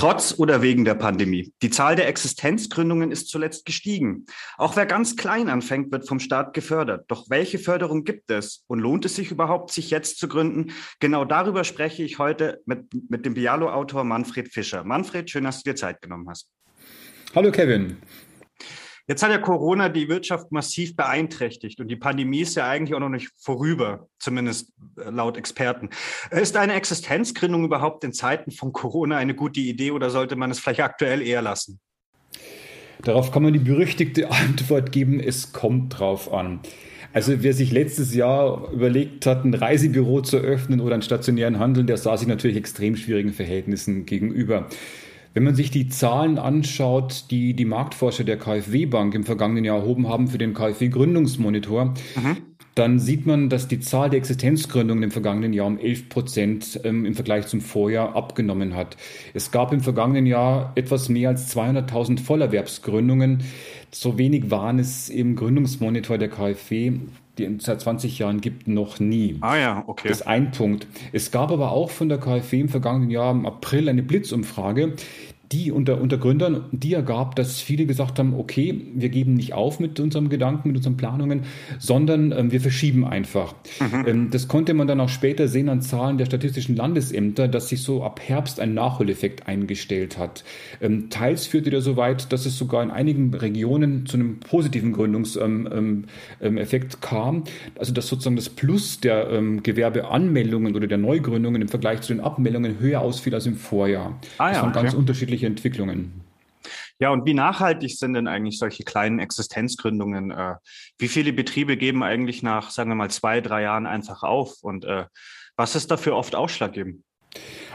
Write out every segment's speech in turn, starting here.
Trotz oder wegen der Pandemie. Die Zahl der Existenzgründungen ist zuletzt gestiegen. Auch wer ganz klein anfängt, wird vom Staat gefördert. Doch welche Förderung gibt es? Und lohnt es sich überhaupt, sich jetzt zu gründen? Genau darüber spreche ich heute mit, mit dem Bialo-Autor Manfred Fischer. Manfred, schön, dass du dir Zeit genommen hast. Hallo Kevin. Jetzt hat ja Corona die Wirtschaft massiv beeinträchtigt und die Pandemie ist ja eigentlich auch noch nicht vorüber, zumindest äh, laut Experten. Ist eine Existenzgründung überhaupt in Zeiten von Corona eine gute Idee oder sollte man es vielleicht aktuell eher lassen? Darauf kann man die berüchtigte Antwort geben, es kommt drauf an. Also wer sich letztes Jahr überlegt hat, ein Reisebüro zu öffnen oder einen stationären Handel, der sah sich natürlich extrem schwierigen Verhältnissen gegenüber. Wenn man sich die Zahlen anschaut, die die Marktforscher der KfW Bank im vergangenen Jahr erhoben haben für den KfW Gründungsmonitor, mhm. dann sieht man, dass die Zahl der Existenzgründungen im vergangenen Jahr um 11 Prozent ähm, im Vergleich zum Vorjahr abgenommen hat. Es gab im vergangenen Jahr etwas mehr als 200.000 Vollerwerbsgründungen. So wenig waren es im Gründungsmonitor der KfW die es seit 20 Jahren gibt, noch nie. Ah ja, okay. Das ist ein Punkt. Es gab aber auch von der KfW im vergangenen Jahr im April eine Blitzumfrage, die unter, unter Gründern, die ergab, dass viele gesagt haben, okay, wir geben nicht auf mit unserem Gedanken, mit unseren Planungen, sondern ähm, wir verschieben einfach. Mhm. Ähm, das konnte man dann auch später sehen an Zahlen der statistischen Landesämter, dass sich so ab Herbst ein Nachholeffekt eingestellt hat. Ähm, teils führte der so weit, dass es sogar in einigen Regionen zu einem positiven Gründungseffekt ähm, ähm, ähm, kam. Also dass sozusagen das Plus der Gewerbeanmeldungen oder der Neugründungen im Vergleich zu den Abmeldungen höher ausfiel als im Vorjahr. Ah, ja, das waren okay. ganz unterschiedliche unterschiedliche Entwicklungen. Ja, und wie nachhaltig sind denn eigentlich solche kleinen Existenzgründungen? Äh, wie viele Betriebe geben eigentlich nach, sagen wir mal, zwei, drei Jahren einfach auf? Und äh, was ist dafür oft ausschlaggebend?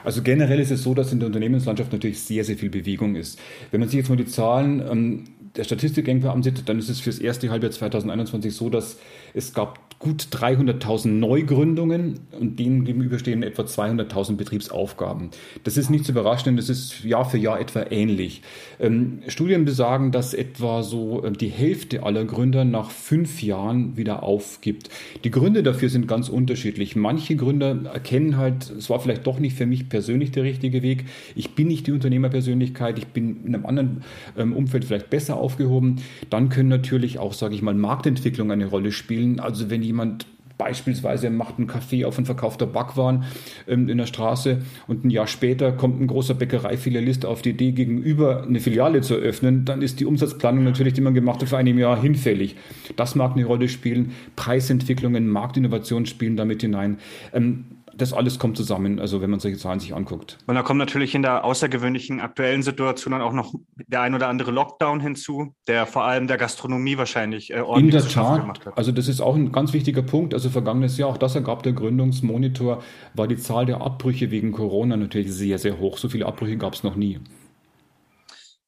Also generell ist es so, dass in der Unternehmenslandschaft natürlich sehr, sehr viel Bewegung ist. Wenn man sich jetzt mal die Zahlen ähm, der Statistik ansieht, dann ist es für das erste Halbjahr 2021 so, dass es gab gut 300.000 Neugründungen und denen gegenüberstehen etwa 200.000 Betriebsaufgaben. Das ist nicht zu überraschen, das ist Jahr für Jahr etwa ähnlich. Ähm, Studien besagen, dass etwa so äh, die Hälfte aller Gründer nach fünf Jahren wieder aufgibt. Die Gründe dafür sind ganz unterschiedlich. Manche Gründer erkennen halt, es war vielleicht doch nicht für mich persönlich der richtige Weg. Ich bin nicht die Unternehmerpersönlichkeit, ich bin in einem anderen ähm, Umfeld vielleicht besser aufgehoben. Dann können natürlich auch, sage ich mal, Marktentwicklung eine Rolle spielen. Also wenn jemand Beispielsweise macht ein Café auf und verkauft da Backwaren ähm, in der Straße und ein Jahr später kommt ein großer Bäckereifilialist auf die Idee, gegenüber eine Filiale zu eröffnen, dann ist die Umsatzplanung natürlich, die man gemacht hat, für ein Jahr hinfällig. Das mag eine Rolle spielen. Preisentwicklungen, Marktinnovationen spielen damit hinein. Ähm, das alles kommt zusammen, also wenn man solche Zahlen sich anguckt. Und da kommt natürlich in der außergewöhnlichen aktuellen Situation dann auch noch der ein oder andere Lockdown hinzu, der vor allem der Gastronomie wahrscheinlich äh, ordentlich in der Tat, gemacht hat. Also das ist auch ein ganz wichtiger Punkt. Also vergangenes Jahr, auch das ergab der Gründungsmonitor, war die Zahl der Abbrüche wegen Corona natürlich sehr, sehr hoch. So viele Abbrüche gab es noch nie.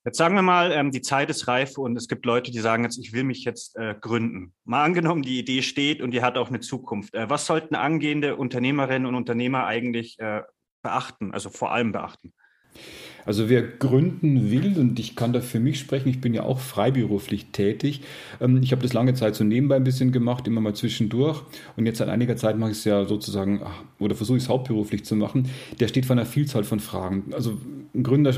Jetzt sagen wir mal, ähm, die Zeit ist reif und es gibt Leute, die sagen jetzt, ich will mich jetzt äh, gründen. Mal angenommen, die Idee steht und die hat auch eine Zukunft. Äh, was sollten angehende Unternehmerinnen und Unternehmer eigentlich äh, beachten, also vor allem beachten? Also wer gründen will, und ich kann da für mich sprechen, ich bin ja auch freiberuflich tätig. Ähm, ich habe das lange Zeit so nebenbei ein bisschen gemacht, immer mal zwischendurch. Und jetzt seit einiger Zeit mache ich es ja sozusagen, oder versuche ich es hauptberuflich zu machen. Der steht vor einer Vielzahl von Fragen. Also ein Gründer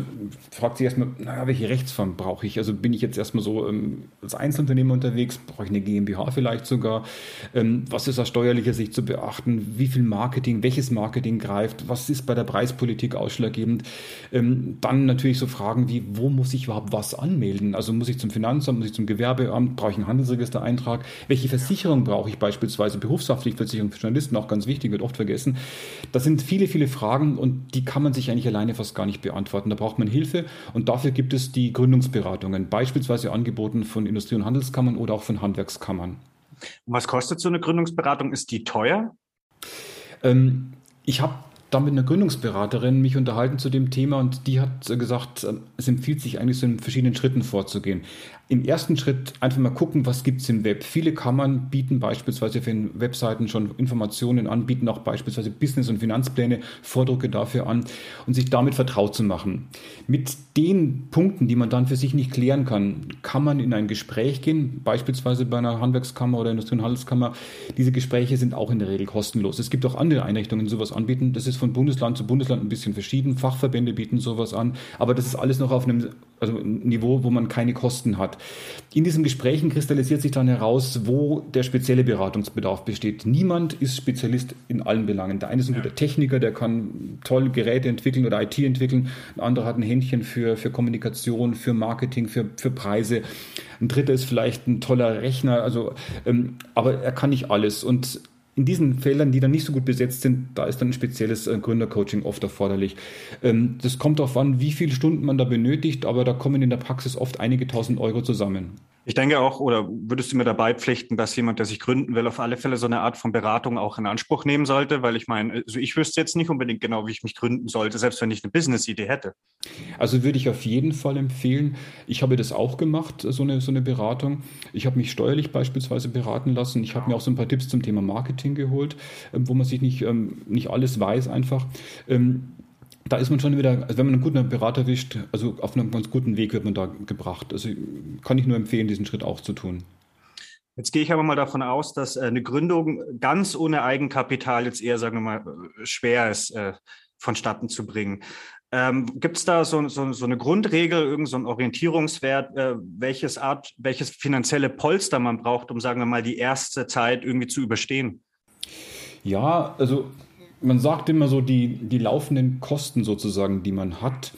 fragt sich erstmal, naja, welche Rechtsform brauche ich? Also bin ich jetzt erstmal so ähm, als Einzelunternehmer unterwegs? Brauche ich eine GmbH vielleicht sogar? Ähm, was ist aus steuerlicher Sicht zu beachten? Wie viel Marketing, welches Marketing greift? Was ist bei der Preispolitik ausschlaggebend? Dann natürlich so Fragen wie, wo muss ich überhaupt was anmelden? Also muss ich zum Finanzamt, muss ich zum Gewerbeamt, brauche ich einen Handelsregistereintrag? Welche Versicherung brauche ich beispielsweise? Berufshaftpflichtversicherung für Journalisten, auch ganz wichtig, wird oft vergessen. Das sind viele, viele Fragen und die kann man sich eigentlich alleine fast gar nicht beantworten. Da braucht man Hilfe und dafür gibt es die Gründungsberatungen, beispielsweise angeboten von Industrie- und Handelskammern oder auch von Handwerkskammern. Und was kostet so eine Gründungsberatung? Ist die teuer? Ähm, ich habe da mit einer Gründungsberaterin mich unterhalten zu dem Thema und die hat gesagt, ähm, es empfiehlt sich eigentlich so in verschiedenen Schritten vorzugehen. Im ersten Schritt einfach mal gucken, was gibt es im Web. Viele Kammern bieten beispielsweise für Webseiten schon Informationen an, bieten auch beispielsweise Business- und Finanzpläne, Vordrucke dafür an und sich damit vertraut zu machen. Mit den Punkten, die man dann für sich nicht klären kann, kann man in ein Gespräch gehen, beispielsweise bei einer Handwerkskammer oder Industrie- und Handelskammer. Diese Gespräche sind auch in der Regel kostenlos. Es gibt auch andere Einrichtungen, die sowas anbieten. Das ist von Bundesland zu Bundesland ein bisschen verschieden. Fachverbände bieten sowas an, aber das ist alles noch auf einem also Niveau, wo man keine Kosten hat. In diesen Gesprächen kristallisiert sich dann heraus, wo der spezielle Beratungsbedarf besteht. Niemand ist Spezialist in allen Belangen. Der eine ist ein guter Techniker, der kann toll Geräte entwickeln oder IT entwickeln. Ein anderer hat ein Händchen für, für Kommunikation, für Marketing, für, für Preise. Ein dritter ist vielleicht ein toller Rechner, also, ähm, aber er kann nicht alles. Und in diesen Feldern, die dann nicht so gut besetzt sind, da ist dann ein spezielles äh, Gründercoaching oft erforderlich. Ähm, das kommt darauf an, wie viele Stunden man da benötigt, aber da kommen in der Praxis oft einige tausend Euro zusammen. Ich denke auch, oder würdest du mir dabei pflichten, dass jemand, der sich gründen will, auf alle Fälle so eine Art von Beratung auch in Anspruch nehmen sollte? Weil ich meine, also ich wüsste jetzt nicht unbedingt genau, wie ich mich gründen sollte, selbst wenn ich eine Business-Idee hätte. Also würde ich auf jeden Fall empfehlen. Ich habe das auch gemacht, so eine, so eine Beratung. Ich habe mich steuerlich beispielsweise beraten lassen. Ich habe mir auch so ein paar Tipps zum Thema Marketing geholt, ähm, wo man sich nicht, ähm, nicht alles weiß einfach. Da ist man schon wieder, also wenn man einen guten Berater erwischt, also auf einem ganz guten Weg wird man da gebracht. Also kann ich nur empfehlen, diesen Schritt auch zu tun. Jetzt gehe ich aber mal davon aus, dass äh, eine Gründung ganz ohne Eigenkapital jetzt eher, sagen wir mal, schwer ist, äh, vonstatten zu bringen. Ähm, Gibt es da so, so, so, eine Grundregel, irgendein so Orientierungswert, äh, welches Art, welches finanzielle Polster man braucht, um, sagen wir mal, die erste Zeit irgendwie zu überstehen? Ja, also man sagt immer so, die, die laufenden Kosten sozusagen, die man hat,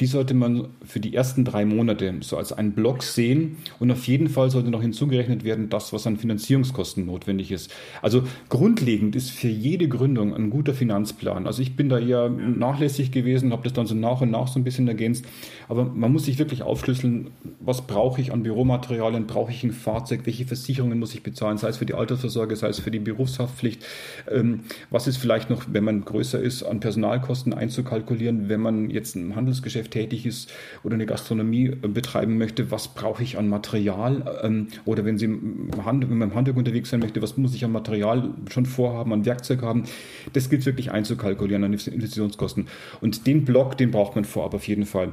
die sollte man für die ersten drei Monate so als einen Block sehen und auf jeden Fall sollte noch hinzugerechnet werden, das, was an Finanzierungskosten notwendig ist. Also grundlegend ist für jede Gründung ein guter Finanzplan. Also ich bin da eher nachlässig gewesen, habe das dann so nach und nach so ein bisschen ergänzt, aber man muss sich wirklich aufschlüsseln, was brauche ich an Büromaterialien, brauche ich ein Fahrzeug, welche Versicherungen muss ich bezahlen, sei es für die Altersvorsorge, sei es für die Berufshaftpflicht, ähm, was ist vielleicht noch, wenn man größer ist, an Personalkosten einzukalkulieren, wenn man jetzt ein Handelsgeschäft Geschäft tätig ist oder eine Gastronomie äh, betreiben möchte, was brauche ich an Material? Ähm, oder wenn Sie im Hand, wenn man im Handwerk unterwegs sein möchte, was muss ich an Material schon vorhaben, an Werkzeug haben? Das gilt wirklich einzukalkulieren an Investitionskosten. Und den Block, den braucht man vorab auf jeden Fall.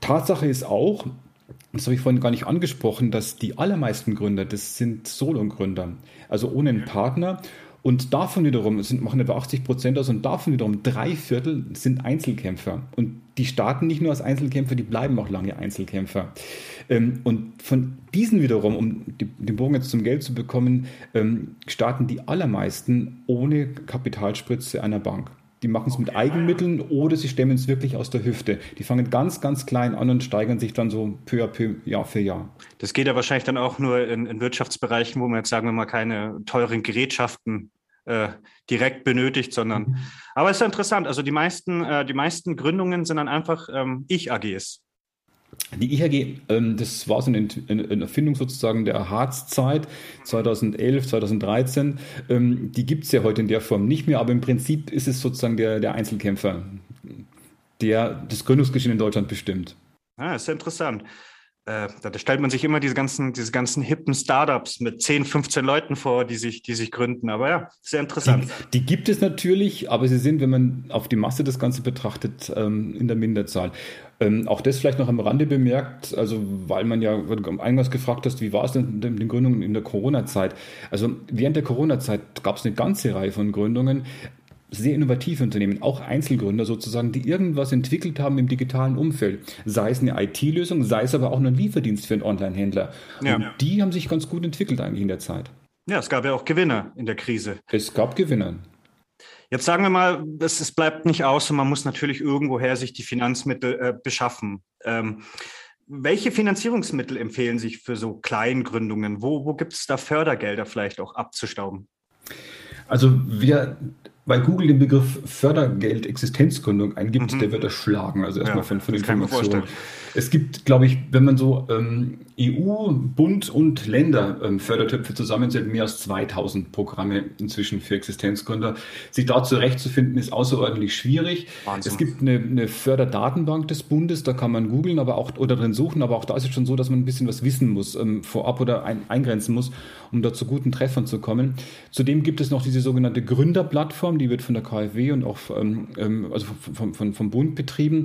Tatsache ist auch, das habe ich vorhin gar nicht angesprochen, dass die allermeisten Gründer, das sind Solo-Gründer, also ohne einen Partner und davon wiederum, sind, machen etwa 80 Prozent aus, und davon wiederum drei Viertel sind Einzelkämpfer. Und die starten nicht nur als Einzelkämpfer, die bleiben auch lange Einzelkämpfer. Ähm, und von diesen wiederum, um den Bogen jetzt zum Geld zu bekommen, ähm, starten die allermeisten ohne Kapitalspritze einer Bank. Die machen es mit Eigenmitteln oder sie stemmen es wirklich aus der Hüfte. Die fangen ganz, ganz klein an und steigern sich dann so peu à peu, Jahr für Jahr. Das geht ja wahrscheinlich dann auch nur in, in Wirtschaftsbereichen, wo man jetzt, sagen wir mal, keine teuren Gerätschaften äh, direkt benötigt, sondern. Mhm. Aber es ist ja interessant. Also die meisten, äh, die meisten Gründungen sind dann einfach ähm, Ich-AGs. Die IHG, ähm, das war so eine, Erfindung sozusagen der Harz-Zeit 2011, 2013. Ähm, die gibt es ja heute in der Form nicht mehr, aber im Prinzip ist es sozusagen der, der Einzelkämpfer, der das Gründungsgeschehen in Deutschland bestimmt. Ah, ist interessant. Äh, da stellt man sich immer diese ganzen, diese ganzen hippen Startups mit 10, 15 Leuten vor, die sich, die sich gründen. Aber ja, sehr interessant. Die, die gibt es natürlich, aber sie sind, wenn man auf die Masse das Ganze betrachtet, ähm, in der Minderzahl. Ähm, auch das vielleicht noch am Rande bemerkt, also weil man ja eingangs gefragt hast, wie war es denn mit den Gründungen in der Corona-Zeit? Also während der Corona-Zeit gab es eine ganze Reihe von Gründungen, sehr innovative Unternehmen, auch Einzelgründer sozusagen, die irgendwas entwickelt haben im digitalen Umfeld. Sei es eine IT-Lösung, sei es aber auch ein Lieferdienst für einen Online-Händler. Ja. Und die haben sich ganz gut entwickelt eigentlich in der Zeit. Ja, es gab ja auch Gewinner in der Krise. Es gab Gewinner. Jetzt sagen wir mal, es, es bleibt nicht aus und man muss natürlich irgendwoher sich die Finanzmittel äh, beschaffen. Ähm, welche Finanzierungsmittel empfehlen sich für so Kleingründungen? Wo, wo gibt es da Fördergelder vielleicht auch abzustauben? Also wir weil Google den Begriff Fördergeld Existenzgründung eingibt, mhm. der wird erschlagen. Also erstmal ja, von, von Informationen. Es gibt, glaube ich, wenn man so ähm, EU, Bund und Länder ähm, Fördertöpfe zusammenzählt, mehr als 2000 Programme inzwischen für Existenzgründer. Sich da zurechtzufinden, ist außerordentlich schwierig. Wahnsinn. Es gibt eine, eine, Förderdatenbank des Bundes, da kann man googeln, aber auch oder drin suchen, aber auch da ist es schon so, dass man ein bisschen was wissen muss, ähm, vorab oder ein, eingrenzen muss, um da zu guten Treffern zu kommen. Zudem gibt es noch diese sogenannte Gründerplattform, die wird von der KfW und auch ähm, ähm, also vom, vom, vom Bund betrieben.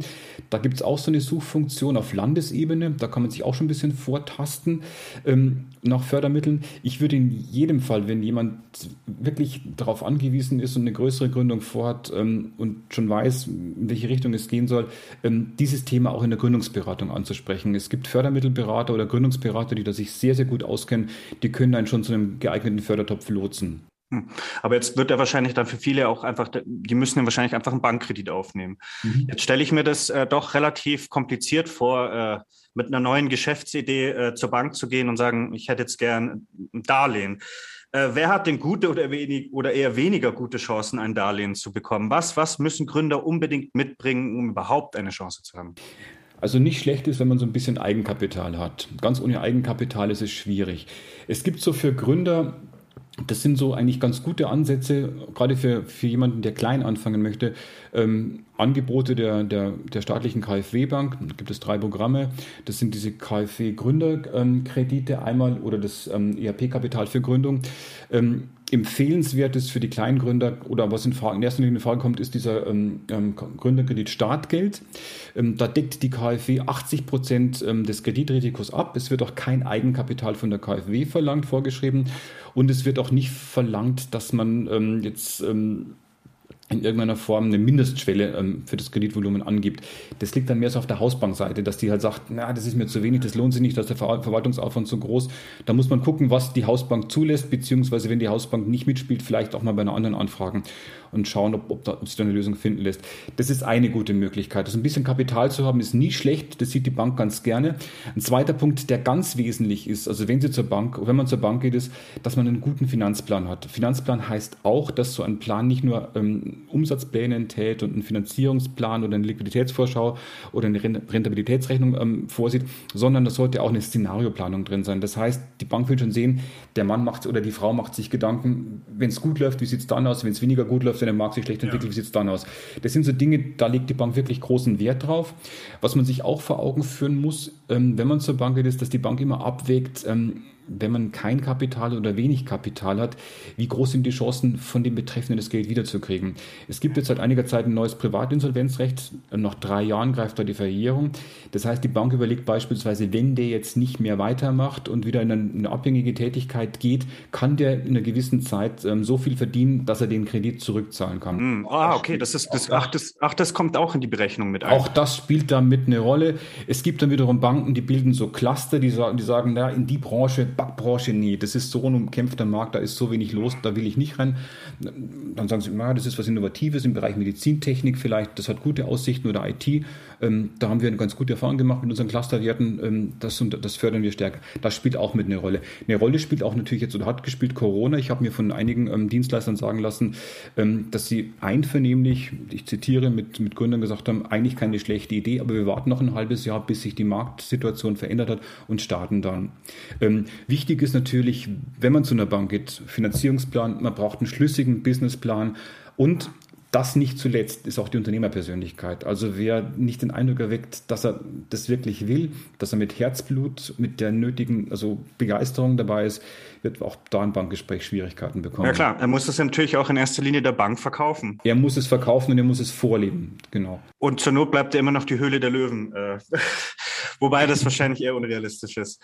Da gibt es auch so eine Suchfunktion auf Landesebene, da kann man sich auch schon ein bisschen vortasten ähm, nach Fördermitteln. Ich würde in jedem Fall, wenn jemand wirklich darauf angewiesen ist und eine größere Gründung vorhat ähm, und schon weiß, in welche Richtung es gehen soll, ähm, dieses Thema auch in der Gründungsberatung anzusprechen. Es gibt Fördermittelberater oder Gründungsberater, die da sich sehr, sehr gut auskennen, die können einen schon zu einem geeigneten Fördertopf lotsen. Hm. Aber jetzt wird er wahrscheinlich dann für viele auch einfach, die müssen ja wahrscheinlich einfach einen Bankkredit aufnehmen. Mhm. Jetzt stelle ich mir das äh, doch relativ kompliziert vor, äh, mit einer neuen Geschäftsidee äh, zur Bank zu gehen und sagen, ich hätte jetzt gern ein Darlehen. Äh, wer hat denn gute oder, wenig, oder eher weniger gute Chancen, ein Darlehen zu bekommen? Was, was müssen Gründer unbedingt mitbringen, um überhaupt eine Chance zu haben? Also nicht schlecht ist, wenn man so ein bisschen Eigenkapital hat. Ganz ohne Eigenkapital ist es schwierig. Es gibt so für Gründer das sind so eigentlich ganz gute Ansätze, gerade für, für jemanden, der klein anfangen möchte. Ähm, Angebote der, der, der staatlichen KfW-Bank, da gibt es drei Programme. Das sind diese KfW-Gründerkredite einmal oder das ähm, ERP-Kapital für Gründung. Ähm, empfehlenswert ist für die Kleingründer oder was in, Frage, in erster Linie in Frage kommt, ist dieser ähm, ähm, Gründerkredit Startgeld. Ähm, da deckt die KfW 80 Prozent ähm, des Kreditrisikos ab. Es wird auch kein Eigenkapital von der KfW verlangt, vorgeschrieben. Und es wird auch nicht verlangt, dass man ähm, jetzt ähm, in irgendeiner Form eine Mindestschwelle ähm, für das Kreditvolumen angibt. Das liegt dann mehr so auf der Hausbankseite, dass die halt sagt, na, das ist mir zu wenig, das lohnt sich nicht, dass der Ver Verwaltungsaufwand zu groß. Da muss man gucken, was die Hausbank zulässt, beziehungsweise wenn die Hausbank nicht mitspielt, vielleicht auch mal bei einer anderen anfragen und schauen, ob, ob, da, ob sich da eine Lösung finden lässt. Das ist eine gute Möglichkeit. Also ein bisschen Kapital zu haben, ist nie schlecht. Das sieht die Bank ganz gerne. Ein zweiter Punkt, der ganz wesentlich ist, also wenn Sie zur Bank, wenn man zur Bank geht, ist, dass man einen guten Finanzplan hat. Finanzplan heißt auch, dass so ein Plan nicht nur ähm, Umsatzpläne enthält und einen Finanzierungsplan oder eine Liquiditätsvorschau oder eine Rentabilitätsrechnung ähm, vorsieht, sondern das sollte auch eine Szenarioplanung drin sein. Das heißt, die Bank will schon sehen, der Mann macht oder die Frau macht sich Gedanken, wenn es gut läuft, wie sieht es dann aus, wenn es weniger gut läuft, wenn der Markt sich schlecht entwickelt, ja. wie sieht es dann aus? Das sind so Dinge, da legt die Bank wirklich großen Wert drauf. Was man sich auch vor Augen führen muss, ähm, wenn man zur Bank geht, ist, dass die Bank immer abwägt, ähm, wenn man kein Kapital oder wenig Kapital hat, wie groß sind die Chancen, von dem Betreffenden das Geld wiederzukriegen? Es gibt jetzt seit einiger Zeit ein neues Privatinsolvenzrecht. Nach drei Jahren greift da die Verjährung. Das heißt, die Bank überlegt beispielsweise, wenn der jetzt nicht mehr weitermacht und wieder in eine abhängige Tätigkeit geht, kann der in einer gewissen Zeit ähm, so viel verdienen, dass er den Kredit zurückzahlen kann. Mm, ah, okay, das ist das, ach, das, ach, das kommt auch in die Berechnung mit ein. Auch das spielt da mit eine Rolle. Es gibt dann wiederum Banken, die bilden so Cluster, die sagen, die sagen, na, in die Branche Backbranche nie. Das ist so ein umkämpfter Markt, da ist so wenig los, da will ich nicht rein. Dann sagen sie, na, das ist was Innovatives im Bereich Medizintechnik vielleicht, das hat gute Aussichten oder IT. Ähm, da haben wir eine ganz gute Erfahrung gemacht mit unseren Clusterwerten. Ähm, das, das fördern wir stärker. Das spielt auch mit eine Rolle. Eine Rolle spielt auch natürlich jetzt oder hat gespielt Corona. Ich habe mir von einigen ähm, Dienstleistern sagen lassen, ähm, dass sie einvernehmlich, ich zitiere, mit, mit Gründern gesagt haben, eigentlich keine schlechte Idee, aber wir warten noch ein halbes Jahr, bis sich die Marktsituation verändert hat und starten dann. Ähm, wichtig ist natürlich, wenn man zu einer Bank geht, Finanzierungsplan, man braucht einen schlüssigen Businessplan und das nicht zuletzt ist auch die Unternehmerpersönlichkeit. Also wer nicht den Eindruck erweckt, dass er das wirklich will, dass er mit Herzblut, mit der nötigen also Begeisterung dabei ist, wird auch da ein Bankgespräch Schwierigkeiten bekommen. Ja klar, er muss es natürlich auch in erster Linie der Bank verkaufen. Er muss es verkaufen und er muss es vorleben, genau. Und zur Not bleibt er immer noch die Höhle der Löwen. Äh, wobei das wahrscheinlich eher unrealistisch ist.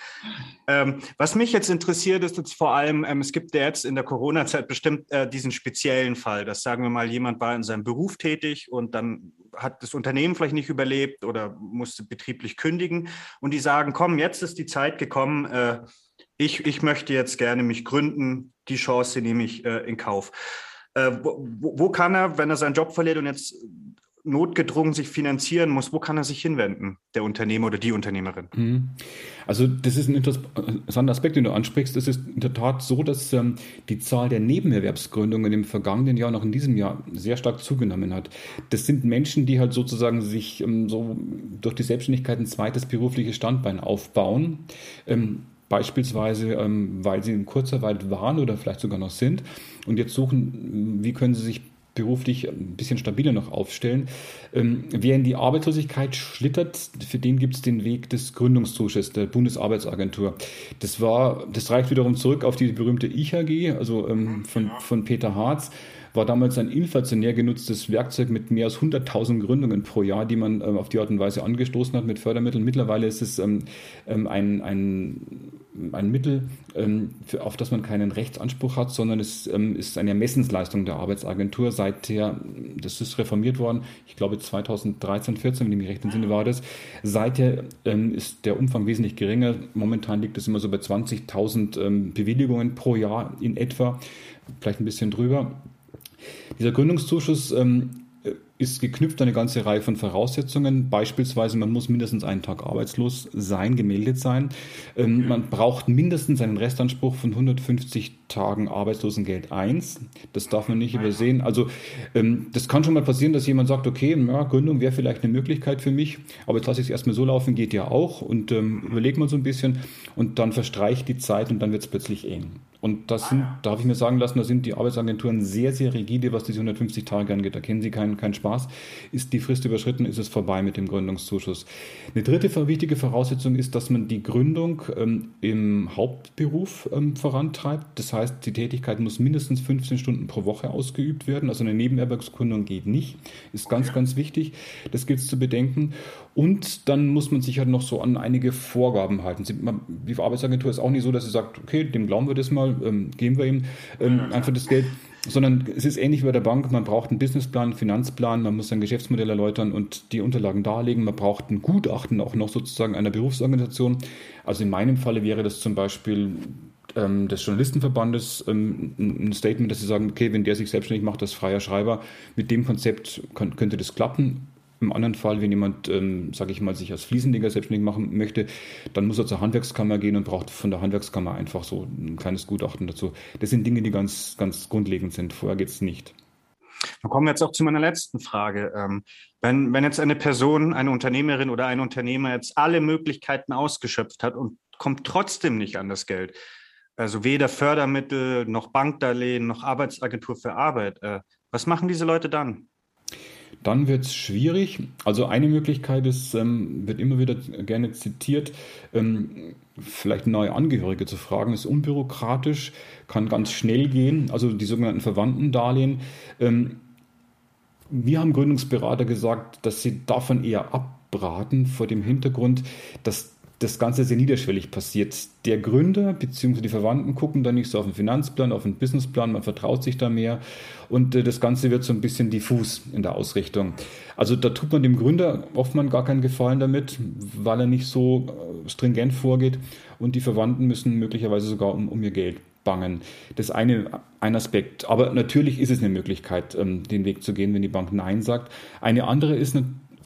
Ähm, was mich jetzt interessiert, ist jetzt vor allem, ähm, es gibt ja jetzt in der Corona-Zeit bestimmt äh, diesen speziellen Fall, dass sagen wir mal, jemand war in seinem Beruf tätig und dann hat das Unternehmen vielleicht nicht überlebt oder musste betrieblich kündigen und die sagen, komm, jetzt ist die Zeit gekommen, äh, ich, ich möchte jetzt gerne mich gründen, die Chance nehme ich äh, in Kauf. Äh, wo, wo, kann er, wenn er seinen Job verliert und jetzt notgedrungen sich finanzieren muss, wo kann er sich hinwenden, der Unternehmer oder die Unternehmerin? Mhm. Also das ist ein interessanter Aspekt, den du ansprichst. Es ist in der Tat so, dass ähm, die Zahl der Nebenerwerbsgründungen im vergangenen Jahr, noch in diesem Jahr, sehr stark zugenommen hat. Das sind Menschen, die halt sozusagen sich ähm, so durch die Selbstständigkeit ein zweites berufliches Standbein aufbauen. Ähm, beispielsweise, ähm, weil sie in Kurzarbeit waren oder vielleicht sogar noch sind und jetzt suchen, wie können sie sich beruflich ein bisschen stabiler noch aufstellen. Ähm, wer in die Arbeitslosigkeit schlittert, für den gibt es den Weg des Gründungszuschusses der Bundesarbeitsagentur. Das war, das reicht wiederum zurück auf die berühmte IHG, also ähm, von, von Peter Harz war damals ein inflationär genutztes Werkzeug mit mehr als 100.000 Gründungen pro Jahr, die man ähm, auf die Art und Weise angestoßen hat mit Fördermitteln. Mittlerweile ist es ähm, ähm ein, ein, ein Mittel, ähm, für, auf das man keinen Rechtsanspruch hat, sondern es ähm, ist eine Ermessensleistung der Arbeitsagentur. Seither, das ist reformiert worden, ich glaube 2013, 14, wenn ich mich recht entsinne, war das. Seither ähm, ist der Umfang wesentlich geringer. Momentan liegt es immer so bei 20.000 Bewilligungen pro Jahr in etwa, vielleicht ein bisschen drüber. Dieser Gründungszuschuss ähm, ist geknüpft an eine ganze Reihe von Voraussetzungen. Beispielsweise, man muss mindestens einen Tag arbeitslos sein, gemeldet sein. Ähm, man braucht mindestens einen Restanspruch von 150 Tagen Arbeitslosengeld 1. Das darf man nicht übersehen. Also ähm, das kann schon mal passieren, dass jemand sagt, okay, ja, Gründung wäre vielleicht eine Möglichkeit für mich, aber jetzt lasse ich es erstmal so laufen, geht ja auch. Und ähm, überlegt man so ein bisschen und dann verstreicht die Zeit und dann wird es plötzlich eng. Und das sind, darf ich mir sagen lassen, da sind die Arbeitsagenturen sehr, sehr rigide, was diese 150 Tage angeht. Da kennen sie keinen, keinen Spaß. Ist die Frist überschritten, ist es vorbei mit dem Gründungszuschuss. Eine dritte wichtige Voraussetzung ist, dass man die Gründung ähm, im Hauptberuf ähm, vorantreibt. Das heißt, die Tätigkeit muss mindestens 15 Stunden pro Woche ausgeübt werden. Also eine Nebenerwerbsgründung geht nicht. Ist ganz, ganz wichtig. Das gilt es zu bedenken. Und dann muss man sich halt noch so an einige Vorgaben halten. Die Arbeitsagentur ist auch nicht so, dass sie sagt, okay, dem glauben wir das mal, ähm, geben wir ihm ähm, einfach das Geld. Sondern es ist ähnlich wie bei der Bank, man braucht einen Businessplan, einen Finanzplan, man muss sein Geschäftsmodell erläutern und die Unterlagen darlegen. Man braucht ein Gutachten auch noch sozusagen einer Berufsorganisation. Also in meinem Falle wäre das zum Beispiel ähm, des Journalistenverbandes ähm, ein Statement, dass sie sagen, okay, wenn der sich selbstständig macht als freier Schreiber, mit dem Konzept kann, könnte das klappen. Im anderen Fall, wenn jemand, ähm, sage ich mal, sich als Fliesenleger selbstständig machen möchte, dann muss er zur Handwerkskammer gehen und braucht von der Handwerkskammer einfach so ein kleines Gutachten dazu. Das sind Dinge, die ganz, ganz grundlegend sind. Vorher geht es nicht. Dann kommen wir jetzt auch zu meiner letzten Frage. Ähm, wenn, wenn jetzt eine Person, eine Unternehmerin oder ein Unternehmer jetzt alle Möglichkeiten ausgeschöpft hat und kommt trotzdem nicht an das Geld, also weder Fördermittel noch Bankdarlehen noch Arbeitsagentur für Arbeit, äh, was machen diese Leute dann? Dann wird es schwierig. Also eine Möglichkeit ist, ähm, wird immer wieder gerne zitiert, ähm, vielleicht neue Angehörige zu fragen, ist unbürokratisch, kann ganz schnell gehen, also die sogenannten Verwandtendarlehen. Ähm, wir haben Gründungsberater gesagt, dass sie davon eher abraten, vor dem Hintergrund, dass das Ganze sehr niederschwellig passiert. Der Gründer bzw. die Verwandten gucken da nicht so auf den Finanzplan, auf den Businessplan, man vertraut sich da mehr und äh, das Ganze wird so ein bisschen diffus in der Ausrichtung. Also da tut man dem Gründer oftmals gar keinen Gefallen damit, weil er nicht so äh, stringent vorgeht und die Verwandten müssen möglicherweise sogar um, um ihr Geld bangen. Das ist eine, ein Aspekt. Aber natürlich ist es eine Möglichkeit, ähm, den Weg zu gehen, wenn die Bank Nein sagt. Eine andere ist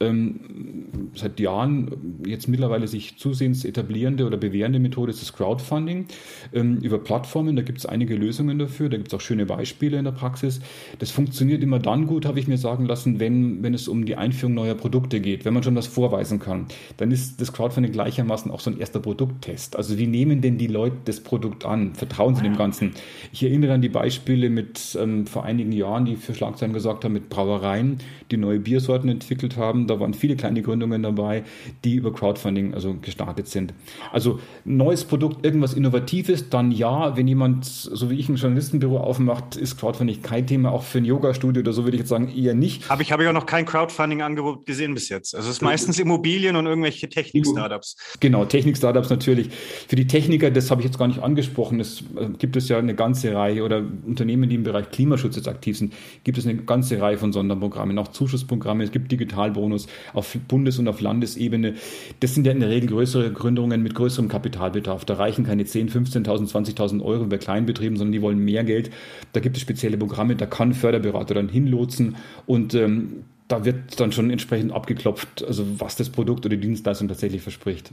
ähm, seit Jahren jetzt mittlerweile sich zusehends etablierende oder bewährende Methode ist das Crowdfunding ähm, über Plattformen. Da gibt es einige Lösungen dafür, da gibt es auch schöne Beispiele in der Praxis. Das funktioniert immer dann gut, habe ich mir sagen lassen, wenn, wenn es um die Einführung neuer Produkte geht, wenn man schon was vorweisen kann. Dann ist das Crowdfunding gleichermaßen auch so ein erster Produkttest. Also wie nehmen denn die Leute das Produkt an? Vertrauen sie dem Ganzen? Ich erinnere an die Beispiele mit ähm, vor einigen Jahren, die für Schlagzeilen gesagt haben, mit Brauereien, die neue Biersorten entwickelt haben da waren viele kleine Gründungen dabei, die über Crowdfunding also gestartet sind. Also neues Produkt, irgendwas Innovatives, dann ja, wenn jemand, so wie ich ein Journalistenbüro aufmacht, ist Crowdfunding kein Thema, auch für ein Yoga-Studio oder so würde ich jetzt sagen, eher nicht. Aber ich habe ja auch noch kein Crowdfunding-Angebot gesehen bis jetzt. Also es ist meistens Immobilien und irgendwelche Technik-Startups. Genau, Technik-Startups natürlich. Für die Techniker, das habe ich jetzt gar nicht angesprochen, es äh, gibt es ja eine ganze Reihe oder Unternehmen, die im Bereich Klimaschutz jetzt aktiv sind, gibt es eine ganze Reihe von Sonderprogrammen, auch Zuschussprogramme, es gibt Digitalbonus, Bonus auf Bundes- und auf Landesebene. Das sind ja in der Regel größere Gründungen mit größerem Kapitalbedarf. Da reichen keine 10, 15.000, 20.000 Euro bei Kleinbetrieben, sondern die wollen mehr Geld. Da gibt es spezielle Programme, da kann Förderberater dann hinlotsen und ähm, da wird dann schon entsprechend abgeklopft, also was das Produkt oder die Dienstleistung tatsächlich verspricht.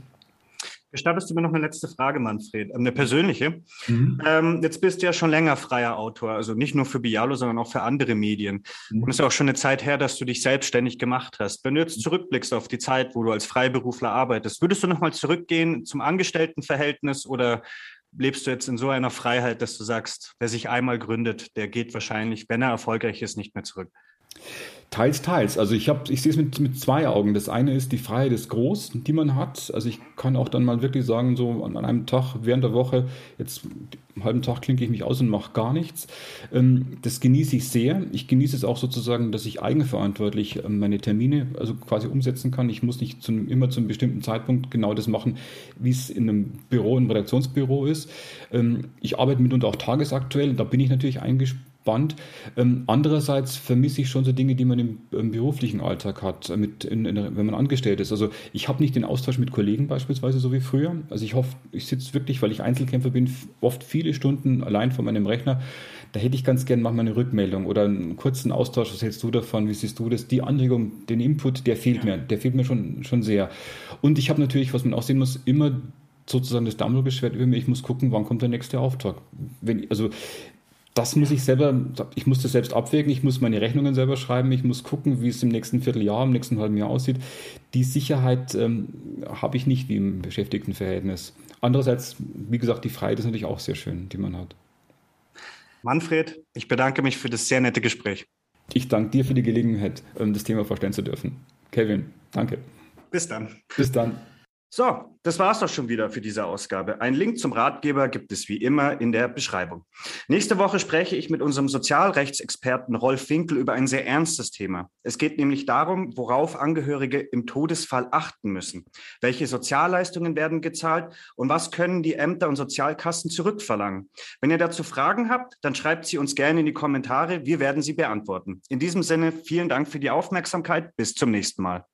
Gestattest du mir noch eine letzte Frage, Manfred, eine persönliche? Mhm. Ähm, jetzt bist du ja schon länger freier Autor, also nicht nur für Bialo, sondern auch für andere Medien. Mhm. Und es ist auch schon eine Zeit her, dass du dich selbstständig gemacht hast. Wenn du jetzt zurückblickst auf die Zeit, wo du als Freiberufler arbeitest, würdest du nochmal zurückgehen zum Angestelltenverhältnis oder lebst du jetzt in so einer Freiheit, dass du sagst, wer sich einmal gründet, der geht wahrscheinlich, wenn er erfolgreich ist, nicht mehr zurück? Teils, teils. Also ich, ich sehe es mit, mit zwei Augen. Das eine ist die Freiheit ist groß, die man hat. Also ich kann auch dann mal wirklich sagen, so an, einem Tag während der Woche, jetzt einen halben Tag klinke ich mich aus und mache gar nichts. Ähm, das genieße ich sehr. Ich genieße es auch sozusagen, dass ich eigenverantwortlich ähm, meine Termine also quasi umsetzen kann. Ich muss nicht zum, immer zu einem bestimmten Zeitpunkt genau das machen, wie es in einem Büro, im Redaktionsbüro ist. Ähm, ich arbeite mitunter auch tagesaktuell. Da bin ich natürlich eingespannt Band. Ähm, andererseits vermisse ich schon so Dinge, die man im, im beruflichen Alltag hat, äh, mit in, in, wenn man angestellt ist. Also ich habe nicht den Austausch mit Kollegen beispielsweise so wie früher. Also ich hoffe, ich sitze wirklich, weil ich Einzelkämpfer bin, oft viele Stunden allein vor meinem Rechner. Da hätte ich ganz gern mal eine Rückmeldung oder einen kurzen Austausch. Was hältst du davon? Wie siehst du das? Die Anregung, den Input, der fehlt mir. Der fehlt mir schon, schon sehr. Und ich habe natürlich, was man auch sehen muss, immer sozusagen das Damoklesschwert über mir. Ich muss gucken, wann kommt der nächste Auftrag. Wenn, also das muss ich selber, ich muss das selbst abwägen, ich muss meine Rechnungen selber schreiben, ich muss gucken, wie es im nächsten Vierteljahr, im nächsten halben Jahr aussieht. Die Sicherheit ähm, habe ich nicht wie im Beschäftigtenverhältnis. Andererseits, wie gesagt, die Freiheit ist natürlich auch sehr schön, die man hat. Manfred, ich bedanke mich für das sehr nette Gespräch. Ich danke dir für die Gelegenheit, ähm, das Thema vorstellen zu dürfen. Kevin, danke. Bis dann. Bis dann. So, das war's doch schon wieder für diese Ausgabe. Ein Link zum Ratgeber gibt es wie immer in der Beschreibung. Nächste Woche spreche ich mit unserem Sozialrechtsexperten Rolf Winkel über ein sehr ernstes Thema. Es geht nämlich darum, worauf Angehörige im Todesfall achten müssen. Welche Sozialleistungen werden gezahlt und was können die Ämter und Sozialkassen zurückverlangen? Wenn ihr dazu Fragen habt, dann schreibt sie uns gerne in die Kommentare. Wir werden sie beantworten. In diesem Sinne, vielen Dank für die Aufmerksamkeit. Bis zum nächsten Mal.